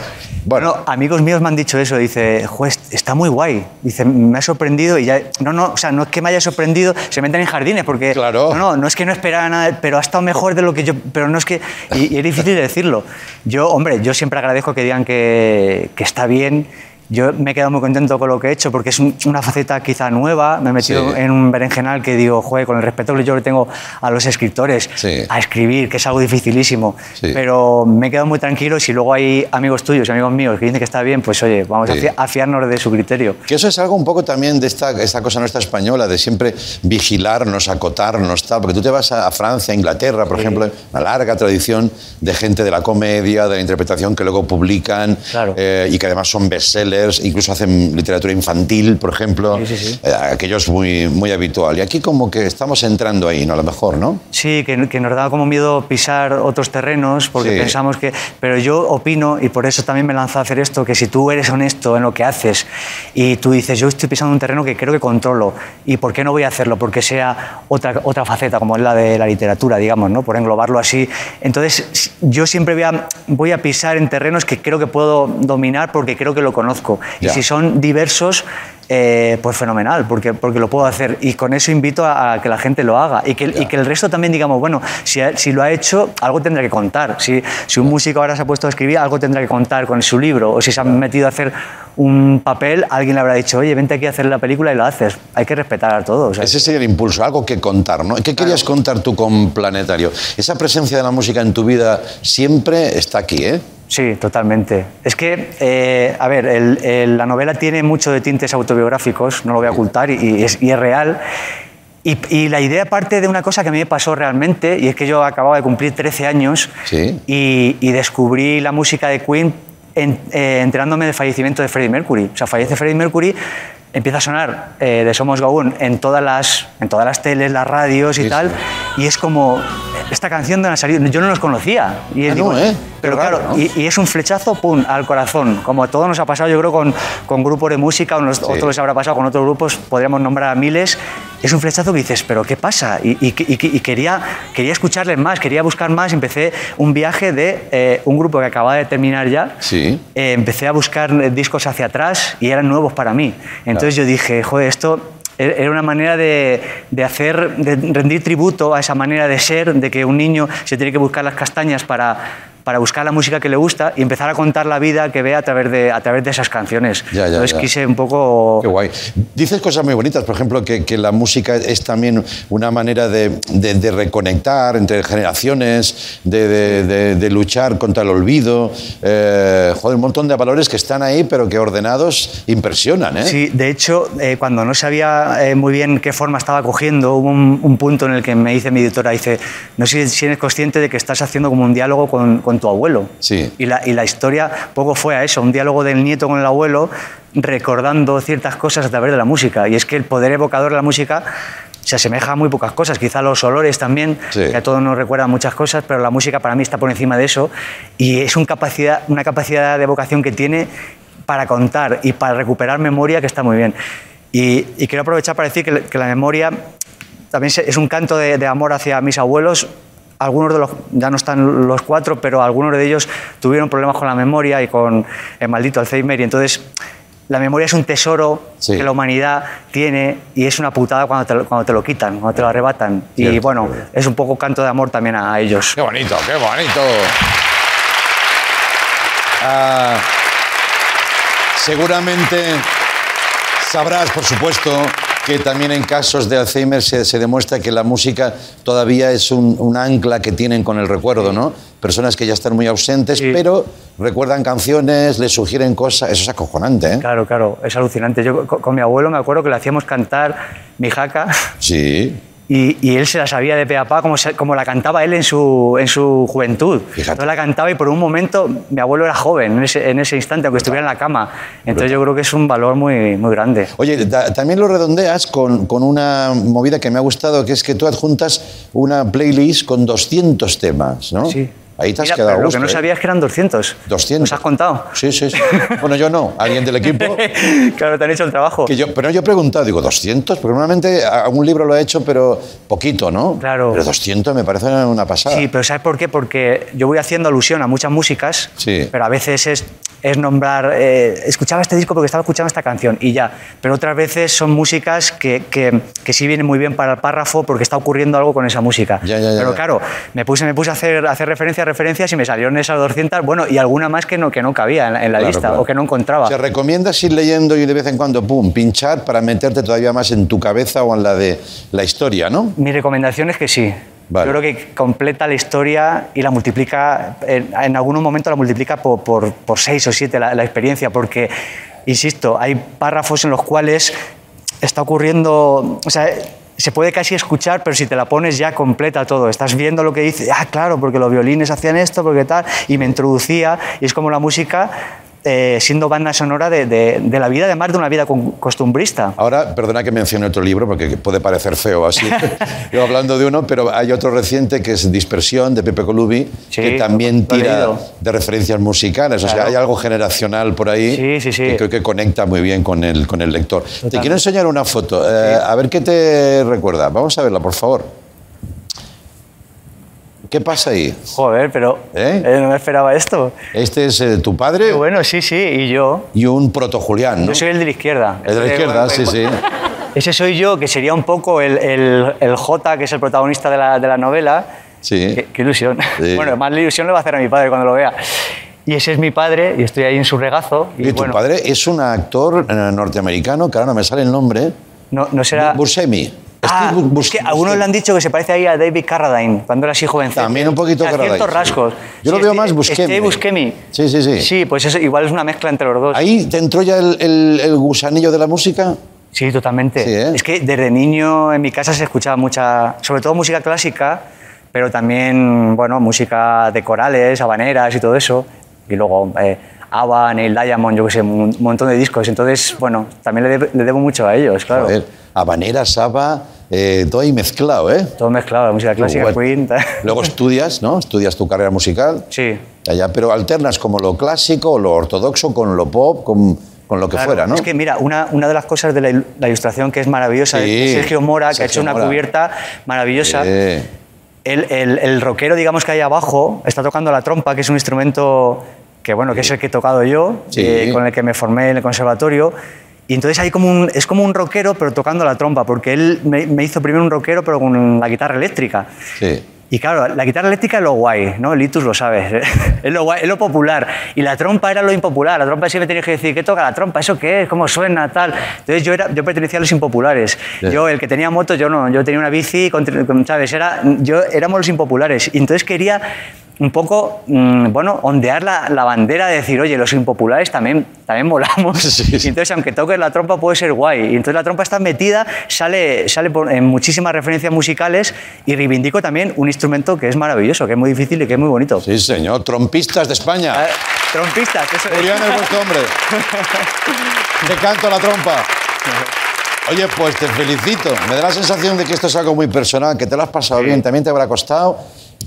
Bueno. Bueno, amigos míos me han dicho eso. Dice, juez, está muy guay. Dice, me ha sorprendido y ya. No, no, o sea, no es que me haya sorprendido, se meten en jardines porque. Claro. No, no, no es que no esperaba nada, pero ha estado mejor de lo que yo. Pero no es que. Y, y es difícil de decirlo. Yo, hombre, yo siempre agradezco que digan que, que está bien. Yo me he quedado muy contento con lo que he hecho porque es un- una faceta quizá nueva. Me he metido Sí. en un berenjenal que digo, joder, con el respeto que yo le tengo a los escritores, Sí. a escribir, que es algo dificilísimo. Sí. Pero me he quedado muy tranquilo si luego hay amigos tuyos y amigos míos que dicen que está bien, pues oye, vamos a, fi- a fiarnos de su criterio. Que eso es algo un poco también de esta, esta cosa nuestra española, de siempre vigilarnos, acotarnos, tal. Porque tú te vas a, a Francia, a Inglaterra, por ejemplo, una larga tradición de gente de la comedia, de la interpretación que luego publican Claro. eh, y que además son bestsellers, incluso hacen literatura infantil, por ejemplo. Sí, sí, sí. Eh, aquello es muy, muy habitual. Y aquí como que estamos entrando ahí, ¿no? A lo mejor, ¿no? Sí, que, que nos da como miedo pisar otros terrenos porque pensamos que... Pero yo opino, y por eso también me lanzo a hacer esto, que si tú eres honesto en lo que haces y tú dices, yo estoy pisando un terreno que creo que controlo, ¿y por qué no voy a hacerlo? Porque sea otra, otra faceta, como es la de la literatura, digamos, ¿no? por englobarlo así. Entonces, yo siempre voy a, voy a pisar en terrenos que creo que puedo dominar porque creo que lo conozco. Ya. Y si son diversos, eh, pues fenomenal, porque, porque lo puedo hacer. Y con eso invito a, a que la gente lo haga y que, y que el resto también digamos, bueno, si, si lo ha hecho, algo tendrá que contar. Si, si un músico ahora se ha puesto a escribir, algo tendrá que contar con su libro. O si se ha metido a hacer un papel, alguien le habrá dicho, oye, vente aquí a hacer la película y lo haces. Hay que respetar a todos. o sea, Ese sería el impulso, algo que contar, ¿no? ¿Qué querías contar tú con Planetario? Esa presencia de la música en tu vida siempre está aquí, ¿eh? Sí, totalmente. Es que, eh, a ver, el- el- la novela tiene mucho de tintes autobiográficos, no lo voy a ocultar, y, y es, y es real. Y, y la idea parte de una cosa que a mí me pasó realmente, y es que yo acababa de cumplir 13 años Sí. y, descubrí la música de Queen en- eh, enterándome del fallecimiento de Freddie Mercury. O sea, fallece Freddie Mercury, empieza a sonar eh, de Somos Gaún en todas las, en todas las teles, las radios y Sí, tal, y es como, esta canción de salido, yo no los conocía. Y Ah, digo, no, ¿eh? Pero raro, claro, ¿no? y, y es un flechazo, pum, al corazón. Como a todos nos ha pasado, yo creo, con, con grupos de música, o nos- otros les habrá pasado con otros grupos, podríamos nombrar a miles, es un flechazo que dices, pero ¿qué pasa? Y, y- y- y quería, quería escucharles más, quería buscar más. Empecé un viaje de eh, un grupo que acababa de terminar ya. Sí. Eh, empecé a buscar discos hacia atrás y eran nuevos para mí. Entonces yo dije, joder, esto e- era una manera de, de hacer, de rendir tributo a esa manera de ser, de que un niño se tiene que buscar las castañas para, para buscar la música que le gusta y empezar a contar la vida que ve a través de, a través de esas canciones. Ya, ya, Entonces ya. quise un poco... Qué guay. Dices cosas muy bonitas, por ejemplo, que, que la música es también una manera de, de- de reconectar entre generaciones, de, de- luchar contra el olvido. Eh, joder, un montón de valores que están ahí, pero que ordenados impresionan, ¿eh? Sí, de hecho, eh, cuando no sabía eh, muy bien qué forma estaba cogiendo, hubo un, un punto en el que me dice mi editora, dice, no sé si eres consciente de que estás haciendo como un diálogo con, con tu abuelo. Sí. Y la, y la historia poco fue a eso, un diálogo del nieto con el abuelo, recordando ciertas cosas a través de la música. Y es que el poder evocador de la música se asemeja a muy pocas cosas, quizá los olores también, Sí. que a todos nos recuerdan muchas cosas, pero la música para mí está por encima de eso y es un capacidad, una capacidad de evocación que tiene para contar y para recuperar memoria que está muy bien. Y, y quiero aprovechar para decir que, que la memoria también es un canto de, de amor hacia mis abuelos. Algunos de los, ya no están los cuatro, pero algunos de ellos tuvieron problemas con la memoria y con el maldito Alzheimer. Y entonces la memoria es un tesoro Sí. que la humanidad tiene y es una putada cuando te, lo- cuando te lo quitan, cuando te lo arrebatan. y bueno, es un poco canto de amor también a ellos. Qué bonito, qué bonito. Ah, seguramente sabrás, por supuesto, que también en casos de Alzheimer se, se demuestra que la música todavía es un, un ancla que tienen con el recuerdo, ¿no? Personas que ya están muy ausentes, Sí. pero recuerdan canciones, les sugieren cosas. Eso es acojonante, ¿eh? Claro, claro, es alucinante. Yo co- con, mi abuelo me acuerdo que le hacíamos cantar mi jaca Sí. Y, y él se la sabía de pe a pa como, se- como la cantaba él en su, en su juventud. Fíjate. Entonces la cantaba y por un momento mi abuelo era joven en ese, en ese instante, aunque estuviera en la cama. Entonces yo creo que es un valor muy, muy grande. Oye, ta- también lo redondeas con, con una movida que me ha gustado, que es que tú adjuntas una playlist con 200 temas, ¿no? Sí. Ahí te has Mira, quedado pero gusto, Lo que no ¿eh? sabía es que eran 200. 200. ¿Nos has contado? Sí, sí, sí. Bueno, yo no, alguien del equipo. claro, te han hecho el trabajo. Que yo, pero yo he preguntado, digo, 200, porque normalmente algún libro lo ha hecho, pero poquito, ¿no? Claro. Pero 200 me parece una pasada. Sí, pero ¿sabes por qué? Porque yo voy haciendo alusión a muchas músicas, Sí. pero a veces es, es nombrar, eh, escuchaba este disco porque estaba escuchando esta canción y ya. Pero otras veces son músicas que, que, que sí vienen muy bien para el párrafo porque está ocurriendo algo con esa música. Ya, ya, ya, pero claro, me puse, me puse a hacer, a hacer referencias, referencias y me salieron esas 200, bueno, y alguna más que no, que no cabía en la, en la Claro, lista claro. o que no encontraba. O sea, recomiendas ir leyendo y de vez en cuando, pum, pinchar para meterte todavía más en tu cabeza o en la de la historia, ¿no? Mi recomendación es que sí. Vale. Yo creo que completa la historia y la multiplica, en, en algunos momentos la multiplica por, por, por seis o siete la, la experiencia, porque, insisto, hay párrafos en los cuales está ocurriendo, o sea, se puede casi escuchar, pero si te la pones ya completa todo. Estás viendo lo que dice, ah, claro, porque los violines hacían esto, porque tal, y me introducía, y es como la música eh, siendo banda sonora de, de- de la vida, además de una vida costumbrista. Ahora, perdona que mencione otro libro, porque puede parecer feo así, yo hablando de uno, pero hay otro reciente que es Dispersión, de Pepe Colubi, Sí, que también tira de referencias musicales. O sea, Claro. hay algo generacional por ahí Sí, sí, que creo que conecta muy bien con el, con el lector. Te Totalmente. quiero enseñar una foto, eh, a ver qué te recuerda. Vamos a verla, por favor. ¿Qué pasa ahí? Joder, pero ¿Eh? eh, no me esperaba esto. Este es eh, tu padre Bueno, sí, sí, y yo. y un proto-Julián, ¿no? Yo soy el de la izquierda. El de la Ese- izquierda, sí, sí. Ese soy yo, que sería un poco el, el, el J, que es el protagonista de la, de la novela. Sí. Qué, qué ilusión. Sí. Bueno, más la ilusión le va a hacer a mi padre cuando lo vea. Y ese es mi padre, y estoy ahí en su regazo. Y, Y tu bueno, padre es un actor eh, norteamericano, que ahora no me sale el nombre. No, no será. Buscemi. Ah, Steve es que algunos Buscemi. le han dicho que se parece ahí a David Carradine, cuando era así jovencito. También un poquito A Carradine, ciertos sí. rasgos. Yo lo veo este- más Buscemi. Este Buscemi. Sí, sí, sí. Sí, pues eso, igual es una mezcla entre los dos. ¿Ahí te entró ya el, el- el gusanillo de la música? Sí, totalmente. Sí, ¿eh? Es que desde niño en mi casa se escuchaba mucha, sobre todo música clásica, pero también, bueno, música de corales, habaneras y todo eso. Y luego eh, ABBA, Neil Diamond, yo qué sé, un montón de discos. Entonces, bueno, también le, deb- le debo mucho a ellos, claro. A ver, habanera, saba, eh, todo ahí mezclado, ¿eh? Todo mezclado, la música clásica, Bueno. Queen. Luego estudias, ¿no? Estudias tu carrera musical. Sí. Allá, pero alternas como lo clásico, lo ortodoxo, con lo pop, con... con lo que Claro, fuera, ¿no? Es que mira, una, una de las cosas de la, la ilustración que es maravillosa Sí, es Sergio Mora, que ha Sergio hecho una Mora. cubierta maravillosa. Sí. El, el- el rockero, digamos que hay abajo, está tocando la trompa, que es un instrumento que, bueno, que es el que he tocado yo, Sí. eh, con el que me formé en el conservatorio. Y entonces hay como un, es como un rockero, pero tocando la trompa, porque él me, me hizo primero un rockero, pero con la guitarra eléctrica. Sí. Y claro, la guitarra eléctrica es lo guay, ¿no? El Litus lo sabes, es lo guay, es lo popular. Y la trompa era lo impopular. La trompa siempre tenías que decir, ¿qué toca la trompa? ¿Eso qué es? ¿Cómo suena? Tal. Entonces yo, era, yo pertenecía a los impopulares. Ya. Yo, el que tenía moto, yo no. Yo tenía una bici, con- ¿sabes? Era, yo, éramos los impopulares. Y entonces quería un poco, mm, bueno, ondear la, la bandera de decir, oye, los impopulares también, también molamos. Sí, sí. Y entonces, aunque toques la trompa, puede ser guay. Y entonces la trompa está metida, sale, sale por- en muchísimas referencias musicales y reivindico también un instrumento que es maravilloso, que es muy difícil y que es muy bonito. Sí, señor. Trompistas de España. Eh, Trompista, que eso Julián es vuestro hombre. Te canto la trompa. Oye, pues te felicito. Me da la sensación de que esto es algo muy personal, que te lo has pasado bien, también te habrá costado,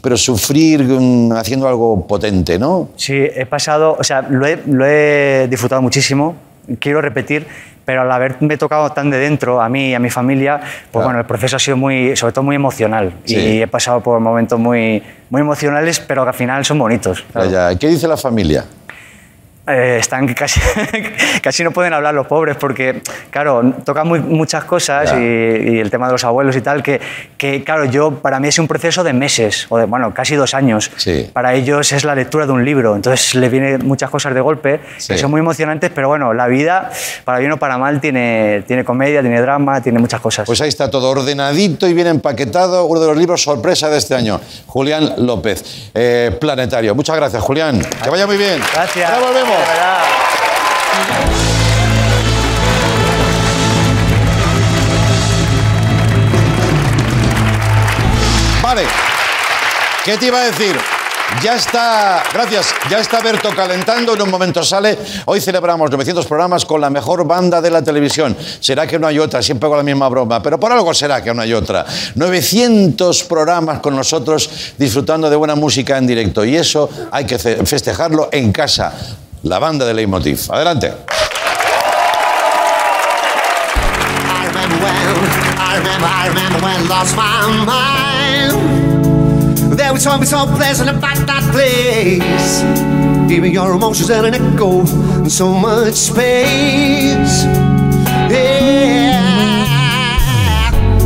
pero sufrir mm, haciendo algo potente, ¿no? Sí, he pasado, o sea, lo he, lo he disfrutado muchísimo, quiero repetir, pero al haberme tocado tan de dentro, a mí y a mi familia, pues Claro. bueno, el proceso ha sido muy, sobre todo muy emocional. Sí. Y he pasado por momentos muy, muy emocionales, pero que al final son bonitos. claro. ¿Qué dice la familia? Eh, están casi, casi no pueden hablar los pobres porque, claro, tocan muy- muchas cosas y, y el tema de los abuelos y tal, que, que, claro, yo, para mí es un proceso de meses, o de, bueno, casi dos años. Sí. Para ellos es la lectura de un libro, entonces les vienen muchas cosas de golpe, Sí. que son muy emocionantes, pero bueno, la vida, para bien o para mal, tiene, tiene comedia, tiene drama, tiene muchas cosas. Pues ahí está todo ordenadito y bien empaquetado, uno de los libros sorpresa de este año, Julián López, eh, Planetario. Muchas gracias, Julián. Que vaya muy bien. Gracias. Ahora volvemos. Vale. ¿Qué te iba a decir? Ya está, gracias, ya está Berto calentando, en un momento sale. Hoy celebramos 900 programas con la mejor banda de la televisión. Será que no hay otra, siempre con la misma broma, pero por algo será que no hay otra. 900 programas con nosotros disfrutando de buena música en directo y eso hay que fe- festejarlo en casa. La banda de Leitmotiv. Adelante. I remember when, I remember, I remember when lost my mind. There was something so pleasant about that place. Giving your emotions an echo and so much space. Yeah.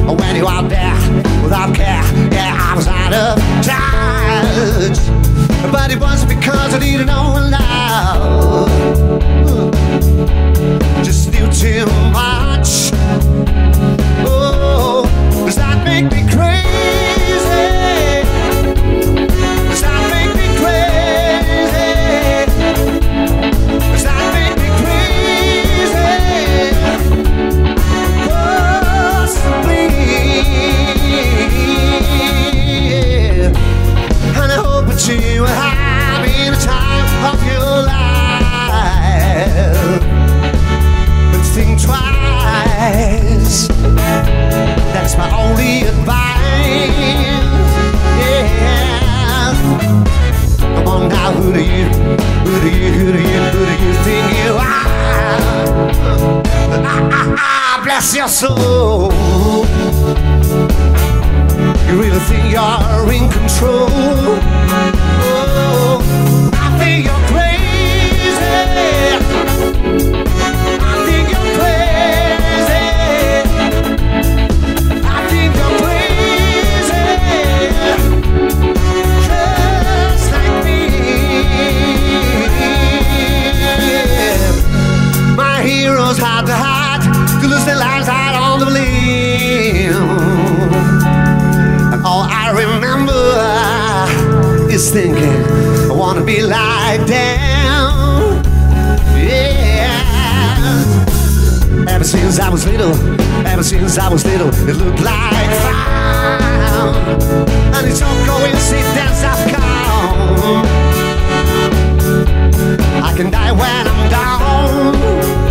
When you out there without care, yeah, I was out of touch. But it wasn't because I didn't know love. Just knew too much. hurry, hurry, hurry, you ah, ah, bless your soul. You really think you're in control. Thinking, I wanna be like them. Yeah. Ever since I was little, ever since I was little, it looked like fun. And it's no coincidence I've come. I can die when I'm down.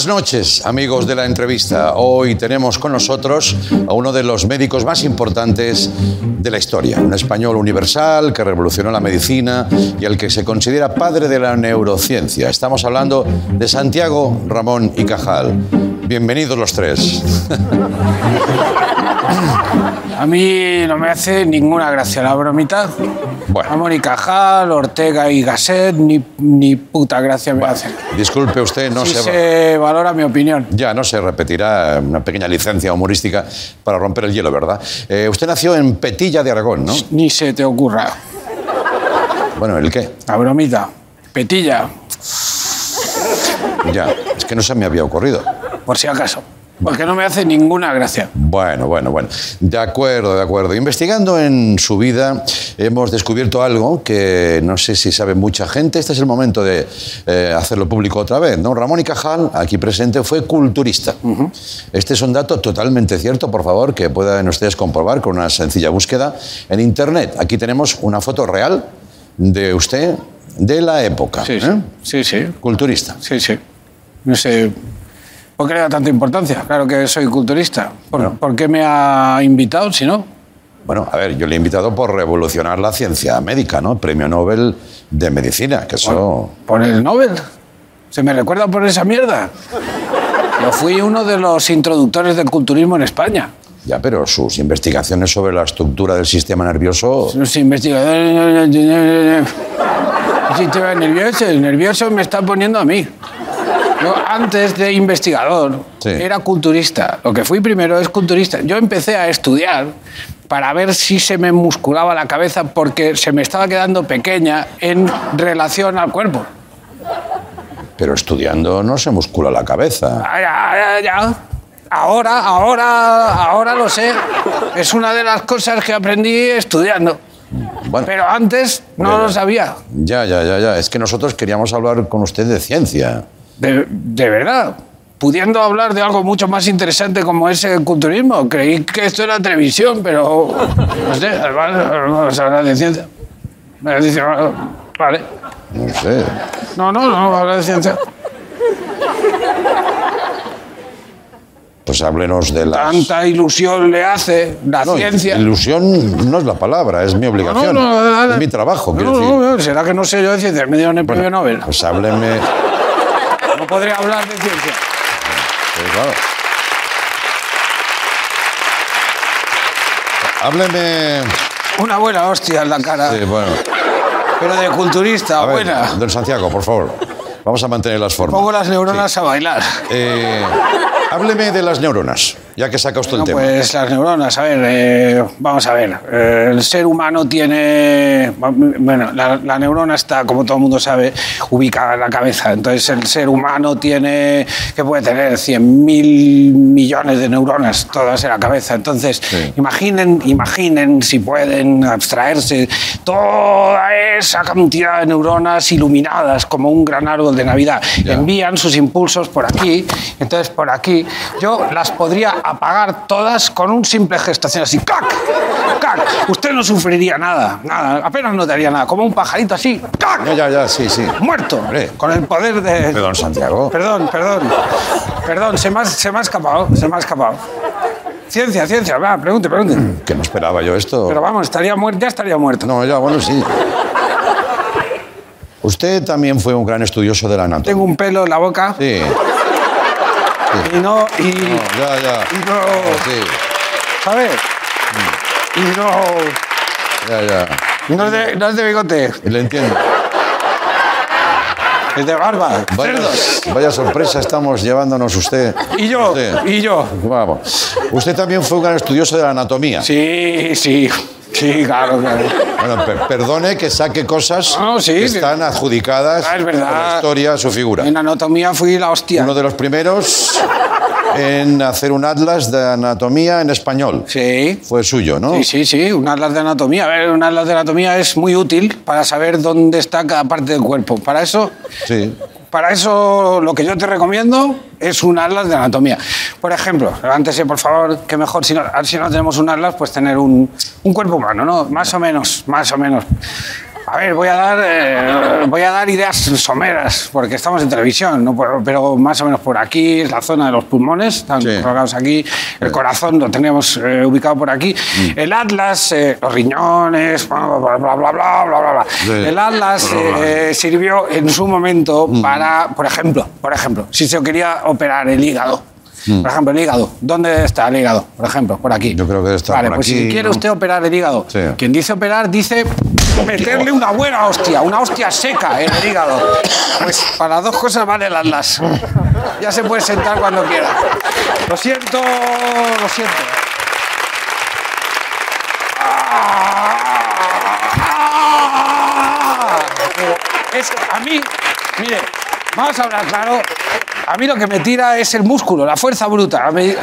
Buenas noches, amigos de la entrevista. Hoy tenemos con nosotros a uno de los médicos más importantes de la historia, un español universal que revolucionó la medicina y al que se considera padre de la neurociencia. Estamos hablando de Santiago Ramón y Cajal. Bienvenidos los tres. A mí no me hace ninguna gracia la bromita. Bueno. A Mónica Cajal, Ortega y Gasset, ni, ni puta gracia me hace. Disculpe usted, no se valora mi opinión. Ya no se repetirá una pequeña licencia humorística para romper el hielo, ¿verdad? Eh, usted nació en Petilla de Aragón, ¿no? Ni se te ocurra. Bueno, ¿el qué? La bromita. Petilla, Ya, es que no se me había ocurrido. por si acaso. Porque no me hace ninguna gracia. Bueno, bueno, bueno. De acuerdo, de acuerdo. Investigando en su vida hemos descubierto algo que no sé si sabe mucha gente. Este es el momento de eh, hacerlo público otra vez. ¿no? Ramón y Cajal, aquí presente, fue culturista. Este es un dato totalmente cierto, por favor, que puedan ustedes comprobar con una sencilla búsqueda en Internet. Aquí tenemos una foto real de usted de la época. Sí, sí. ¿eh? Sí, sí. Culturista. Sí, sí. No sé. ¿Por qué le da tanta importancia? Claro que soy culturista. ¿Por, por qué me ha invitado si no? Bueno, a ver, yo le he invitado por revolucionar la ciencia médica, ¿no? Premio Nobel de Medicina, que eso... ¿Por el Nobel? ¿Se me recuerda por esa mierda? Yo fui uno de los introductores del culturismo en España. Ya, pero sus investigaciones sobre la estructura del sistema nervioso... Los investigadores... El sistema nervioso, el nervioso me está poniendo a mí. Yo antes de investigador Sí. era culturista. Lo que fui primero es culturista. Yo empecé a estudiar para ver si se me musculaba la cabeza porque se me estaba quedando pequeña en relación al cuerpo. Pero estudiando no se muscula la cabeza. Ah, ya, ya, ya. Ahora, ahora, ahora lo sé. Es una de las cosas que aprendí estudiando. Bueno, Pero antes no lo sabía. ya, ya, ya, ya. Es que nosotros queríamos hablar con usted de ciencia. De, de verdad. Pudiendo hablar de algo mucho más interesante como es el culturismo. Creí que esto era televisión, pero. No sé, vamos a hablar de ciencia. Vale. No sé. No, no, no, hablar de ciencia. Pues háblenos de la... Tanta ilusión le hace la No, ciencia. ilusión no es la palabra, es mi obligación. No, no, es mi trabajo, quiero decir. será que no sé yo de ciencia, me dieron el premio Nobel. Pues hábleme... Podré hablar de ciencia. pues claro. Hábleme... Una buena hostia en la cara. Sí, bueno. Pero de culturista, ver, buena. don Santiago, por favor. Vamos a mantener las formas. Pongo las neuronas a bailar. Eh, hábleme de las neuronas, ya que saca usted No, el tema. pues las neuronas, a ver, eh, vamos a ver. Eh, el ser humano tiene. Bueno, la, la neurona está, como todo el mundo sabe, ubicada en la cabeza. Entonces, el ser humano tiene. que puede tener? 100.000 millones de neuronas, todas en la cabeza. Entonces, Sí. imaginen, imaginen si pueden abstraerse toda esa cantidad de neuronas iluminadas como un gran árbol de Navidad. Ya. Envían sus impulsos por aquí, entonces por aquí. Yo las podría apagar todas con un simple gesto, haciendo así, ¡cac! ¡cac! Usted no sufriría nada, nada, apenas notaría nada, como un pajarito así, ¡cac! Ya, ya, ya, sí, sí. Muerto, Hombre. con el poder de... Perdón, Santiago. Perdón, perdón. Perdón, se me ha, se me ha escapado, se me ha escapado. Ciencia, ciencia, va, pregunte, pregunte. Que no esperaba yo esto. Pero vamos, estaría muerto, ya estaría muerto. No, ya, bueno, sí. Usted también fue un gran estudioso de la anatomía. Tengo un pelo en la boca Sí. Y no... Y, No, ya, ya. y no... Sí, ¿Sabes? Y no... ya, ya. no es de, no es de bigote, Le entiendo. es de barba, Vaya, cerdos. vaya sorpresa estamos llevándonos usted. Y yo, Usted. y yo. Vamos. Usted también fue un gran estudioso de la anatomía. Sí, sí, sí, claro, claro. Bueno, per- perdone que saque cosas No, sí, que están adjudicadas Ah, es verdad. por la historia a su figura. En anatomía fui la hostia. Uno de los primeros en hacer un atlas de anatomía en español. Sí. Fue suyo, ¿no? Sí, sí, sí, un atlas de anatomía. A ver, un atlas de anatomía es muy útil para saber dónde está cada parte del cuerpo. Para eso, Sí. Para eso lo que yo te recomiendo es un atlas de anatomía. Por ejemplo, levántese, por favor, que mejor, si no, si no tenemos un atlas, pues tener un, un cuerpo humano, ¿no? Más o menos, más o menos. A ver, voy a dar, eh, voy a dar ideas someras, porque estamos en televisión, ¿no? pero más o menos por aquí, es la zona de los pulmones, están colocados aquí, el corazón lo tenemos eh, ubicado por aquí, mm. el atlas, eh, los riñones, bla, bla, bla, bla, bla, bla, bla. El atlas eh, sirvió en su momento mm. para, por ejemplo, por ejemplo, si se quería operar el hígado, mm. Por ejemplo, el hígado. ¿Dónde está el hígado? Por ejemplo, por aquí. Yo creo que está vale, pues si quiere usted operar el hígado. Quien dice operar dice meterle una buena hostia, una hostia seca en el hígado. Pues para las dos cosas vale el atlas. Ya se puede sentar cuando quiera. Lo siento, lo siento. Es a mí, mire, vamos a hablar claro. A mí lo que me tira es el músculo, la fuerza bruta. La, me-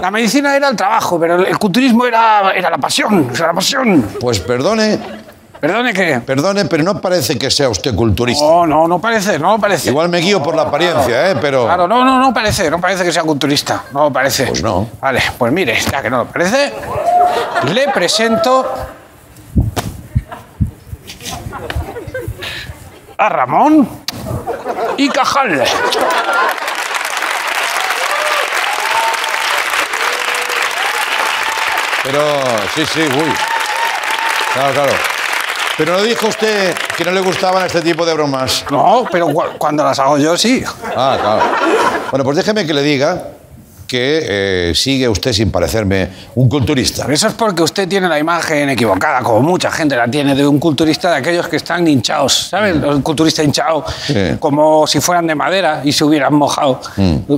la medicina era el trabajo, pero el culturismo era, era la pasión, era la pasión. Pues perdone, Perdone que. perdone, pero no parece que sea usted culturista. No, no, no parece, no parece. Igual me guío por la apariencia, ¿eh? Pero... Claro, no, no, no parece, no parece que sea culturista, no parece. Pues no. Vale, pues mire, ya que no lo parece, le presento a Ramón y Cajal. Pero, sí, sí, uy. Claro, claro. Pero no dijo usted que no le gustaban este tipo de bromas. No, pero cu- cuando las hago yo sí. Ah, claro. Bueno, pues déjeme que le diga que eh, sigue usted sin parecerme un culturista. Eso es porque usted tiene la imagen equivocada, como mucha gente la tiene, de un culturista de aquellos que están hinchados, ¿sabes? Los culturistas hinchados, Sí. como si fueran de madera y se hubieran mojado,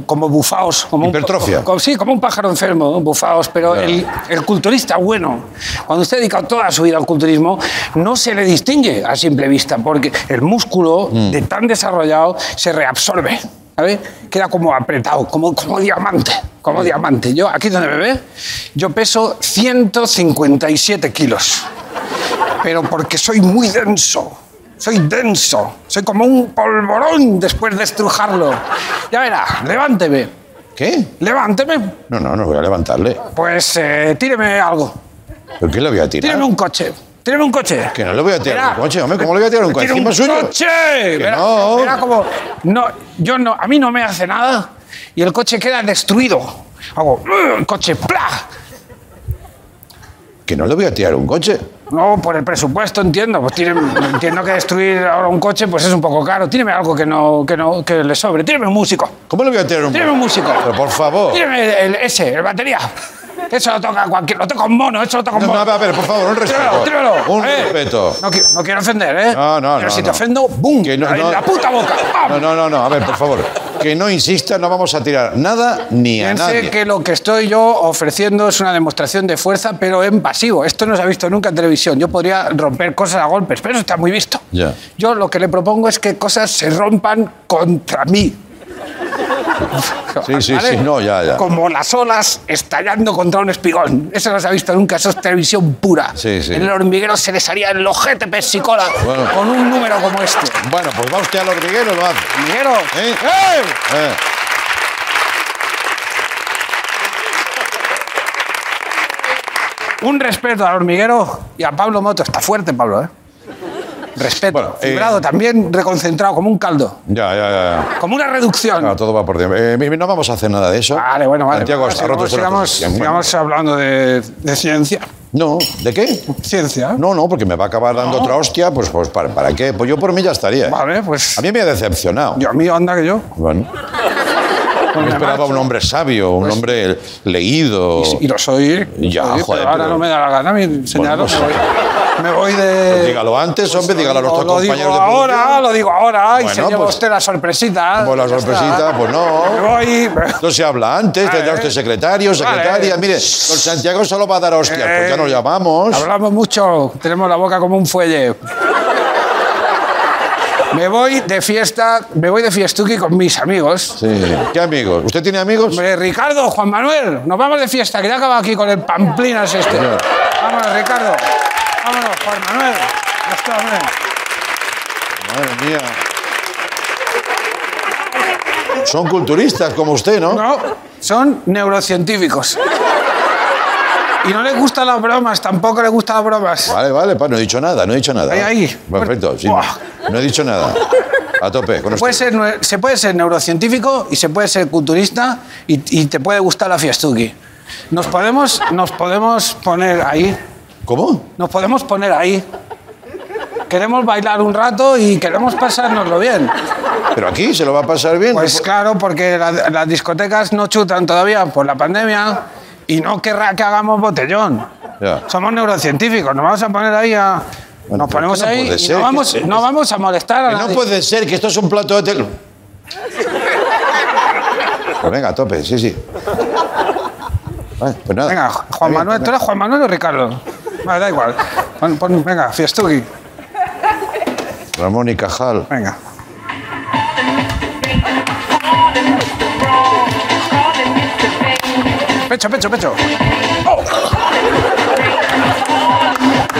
como bufaos. Como un- Hipertrofia. como- sí, como un pájaro enfermo, bufaos. Pero el, el culturista bueno, cuando usted dedica toda su vida al culturismo, no se le distingue a simple vista, porque el músculo de tan desarrollado se reabsorbe. ¿Sabes? Queda como apretado, como, como diamante, como diamante. Yo, aquí donde me ve, yo peso 157 kilos. Pero porque soy muy denso, soy denso, soy como un polvorón después de estrujarlo. Ya verá, levánteme, ¿Qué? levánteme, No, no, no voy a levantarle. pues eh, tíreme algo, ¿Por qué le voy a tirar? tíreme un coche, tíreme un coche. Que no le voy a tirar Verá. un coche, hombre. ¿Cómo le voy a tirar un coche? Tira un coche! Que Verá, no. verá como... No, yo no, a mí no me hace nada y el coche queda destruido. Hago... El coche, ¡pla! Que no le voy a tirar un coche. No, por el presupuesto entiendo. Pues tiene- entiendo que destruir ahora un coche pues es un poco caro. Tíreme algo que no, que no que le sobre. Tíreme un músico. ¿Cómo le voy a tirar un Tíreme un músico. Pero por favor. Tíreme el, el- ese, el batería. Eso lo toca cualquier. Lo toca un mono, eso lo toca un No, mono. no, a ver, por favor, un respeto. Tíralo, tíralo. Un Eh, respeto. No, no quiero ofender, ¿eh? No, no, Pero no, si te no. ofendo, ¡bum! Que no- en no- la puta boca. ¡pam! No, no, no, no. A ver, por favor. Que no insista, no vamos a tirar nada ni a Piense nadie. que lo que estoy yo ofreciendo es una demostración de fuerza, pero en pasivo. Esto no se ha visto nunca en televisión. Yo podría romper cosas a golpes, pero eso está muy visto. Ya. Yo lo que le propongo es que cosas se rompan contra mí. Sí, sí, sí, no, ya, ya. Como las olas estallando contra un espigón. Eso no se ha visto nunca, eso es televisión pura. Sí, sí. En el hormiguero se les haría el ojete pesicola Bueno. con un número como este. Bueno, pues va usted al hormiguero, lo hace. Hormiguero. ¿Eh? ¡Eh! Eh. Un respeto al hormiguero y a Pablo Moto. Está fuerte, Pablo, ¿eh? Respeto. Bueno, eh, Fibrado, también reconcentrado, como un caldo. Ya, ya, ya. Como una reducción. No, todo va por tiempo. Eh, no vamos a hacer nada de eso. Vale, bueno, vale. Santiago Bueno, está roto sigamos, sigamos, sigamos hablando de, de ciencia. No, ¿de qué? Ciencia. No, no, porque me va a acabar dando otra hostia, pues, pues ¿para, ¿para qué? Pues yo por mí ya estaría. ¿eh? Vale, pues. A mí me ha decepcionado. Yo, a mí, anda que yo. Bueno, Pues me me esperaba un hombre sabio, un hombre leído. Y, y lo soy. Ya, soy, joder, pero ahora pero- no me da la gana mi señalarlo. Bueno, pues- me voy de. Pues dígalo antes, hombre, dígalo a nuestros lo, lo digo compañeros de ahora, producción. lo digo ahora, y Bueno, se lleva pues- usted la sorpresita. Pues la sorpresita, pues no. Me voy. me- No se habla antes, Vale. tendrá usted secretario, secretaria. Vale. Mire, don Santiago solo va a dar hostias, pues ya nos Eh, llamamos. Hablamos mucho, tenemos la boca como un fuelle. Me voy de fiesta, me voy de fiestuki con mis amigos. Sí. ¿Qué amigos? ¿Usted tiene amigos? Hombre, Ricardo, Juan Manuel, nos vamos de fiesta, que ya acaba aquí con el pamplinas este. Vámonos, Ricardo. Vámonos, Juan Manuel. Madre mía. Son culturistas como usted, ¿no? No, son neurocientíficos. y no le gustan las bromas, tampoco le gustan las bromas. Vale, vale, pa, no he dicho nada, no he dicho nada. Ahí, ahí. Perfecto, sí. No he dicho nada. A tope, con Puede usted. ser, nue- se puede ser neurocientífico y se puede ser culturista y, y te puede gustar la fiestuki. Nos podemos, nos podemos poner ahí. ¿Cómo? Nos podemos poner ahí. Queremos bailar un rato y queremos pasárnoslo bien. Pero aquí se lo va a pasar bien. Pues claro, porque la- las discotecas no chutan todavía por la pandemia y no querrá que hagamos botellón. Ya. Somos neurocientíficos, nos vamos a poner ahí a... Bueno, nos pero ponemos que no ahí puede y ser, no vamos, no vamos a molestar a Que no nadie. puede ser que esto es un plato de tel... Pues venga, a tope, sí, sí. Vale, pues nada. Venga, Juan Manuel, ¿tú eres Juan Manuel o Ricardo? Vale, da igual. Pon- pon- venga, fiestuki. Ramón y Cajal. Venga. Pecho, pecho, pecho.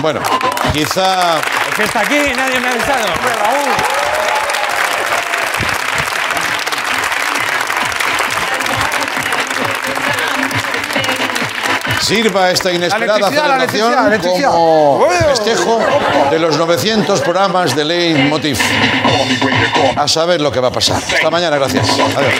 Bueno, quizá... ¿Qué está aquí? Nadie me ha avisado. Raúl. sirva esta inesperada celebración como festejo de los 900 programas de Leitmotiv. A saber lo que va a pasar. Hasta mañana, gracias. Adiós.